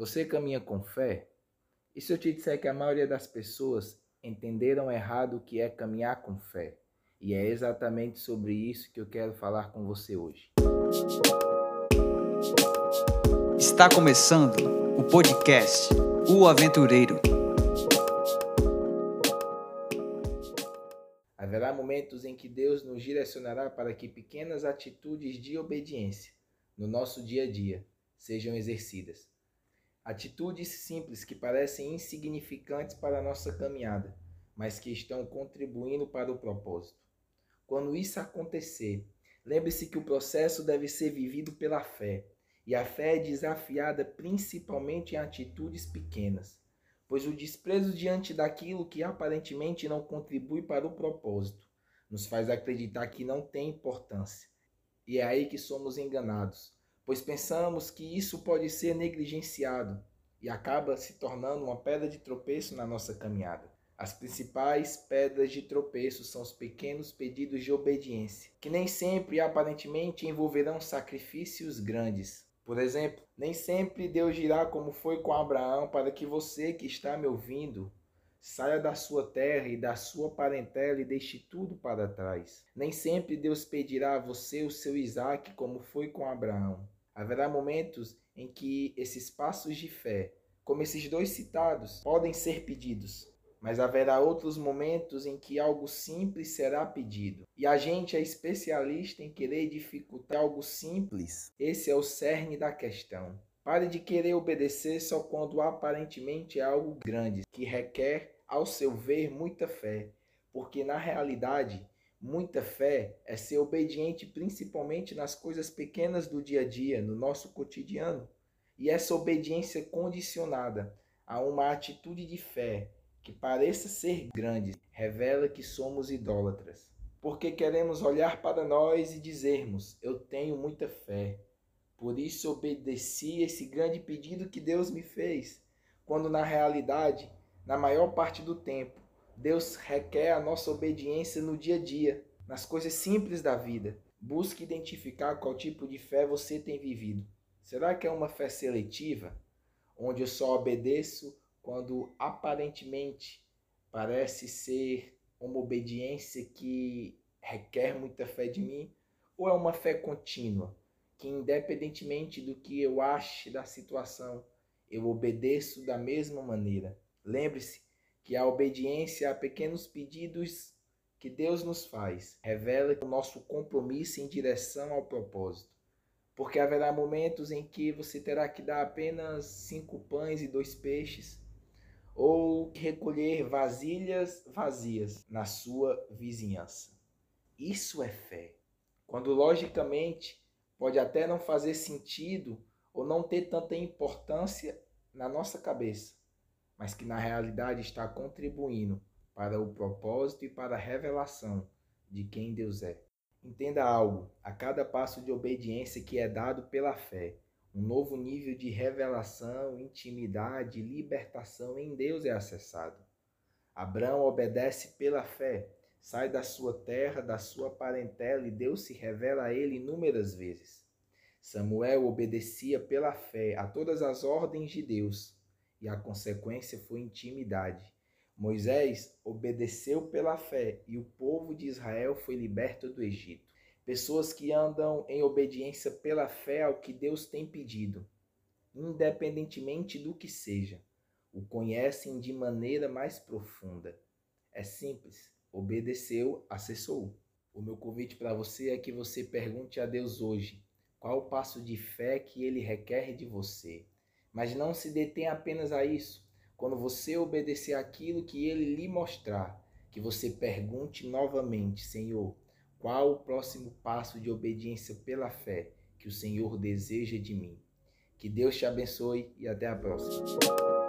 Você caminha com fé? E se eu te disser que a maioria das pessoas entenderam errado o que é caminhar com fé? E é exatamente sobre isso que eu quero falar com você hoje. Está começando o podcast O Aventureiro. Haverá momentos em que Deus nos direcionará para que pequenas atitudes de obediência no nosso dia a dia sejam exercidas. Atitudes simples que parecem insignificantes para a nossa caminhada, mas que estão contribuindo para o propósito. Quando isso acontecer, lembre-se que o processo deve ser vivido pela fé, e a fé é desafiada principalmente em atitudes pequenas, pois o desprezo diante daquilo que aparentemente não contribui para o propósito nos faz acreditar que não tem importância. E é aí que somos enganados pois pensamos que isso pode ser negligenciado e acaba se tornando uma pedra de tropeço na nossa caminhada. As principais pedras de tropeço são os pequenos pedidos de obediência, que nem sempre aparentemente envolverão sacrifícios grandes. Por exemplo, nem sempre Deus dirá como foi com Abraão para que você que está me ouvindo saia da sua terra e da sua parentela e deixe tudo para trás. Nem sempre Deus pedirá a você o seu Isaac como foi com Abraão. Haverá momentos em que esses passos de fé, como esses dois citados, podem ser pedidos, mas haverá outros momentos em que algo simples será pedido. E a gente é especialista em querer dificultar algo simples. Esse é o cerne da questão. Pare de querer obedecer só quando aparentemente é algo grande, que requer, ao seu ver, muita fé, porque na realidade Muita fé é ser obediente principalmente nas coisas pequenas do dia a dia, no nosso cotidiano. E essa obediência condicionada a uma atitude de fé que pareça ser grande revela que somos idólatras. Porque queremos olhar para nós e dizermos: Eu tenho muita fé. Por isso obedeci esse grande pedido que Deus me fez, quando na realidade, na maior parte do tempo, Deus requer a nossa obediência no dia a dia, nas coisas simples da vida. Busque identificar qual tipo de fé você tem vivido. Será que é uma fé seletiva, onde eu só obedeço quando aparentemente parece ser uma obediência que requer muita fé de mim? Ou é uma fé contínua, que independentemente do que eu ache da situação, eu obedeço da mesma maneira? Lembre-se que a obediência a pequenos pedidos que Deus nos faz revela o nosso compromisso em direção ao propósito. Porque haverá momentos em que você terá que dar apenas cinco pães e dois peixes, ou recolher vasilhas vazias na sua vizinhança. Isso é fé. Quando logicamente pode até não fazer sentido ou não ter tanta importância na nossa cabeça mas que na realidade está contribuindo para o propósito e para a revelação de quem Deus é. Entenda algo: a cada passo de obediência que é dado pela fé, um novo nível de revelação, intimidade, libertação em Deus é acessado. Abraão obedece pela fé, sai da sua terra, da sua parentela e Deus se revela a ele inúmeras vezes. Samuel obedecia pela fé a todas as ordens de Deus e a consequência foi intimidade. Moisés obedeceu pela fé e o povo de Israel foi liberto do Egito. Pessoas que andam em obediência pela fé ao que Deus tem pedido, independentemente do que seja, o conhecem de maneira mais profunda. É simples, obedeceu, acessou. O meu convite para você é que você pergunte a Deus hoje qual o passo de fé que ele requer de você. Mas não se detém apenas a isso. Quando você obedecer aquilo que ele lhe mostrar, que você pergunte novamente, Senhor, qual o próximo passo de obediência pela fé que o Senhor deseja de mim? Que Deus te abençoe e até a próxima.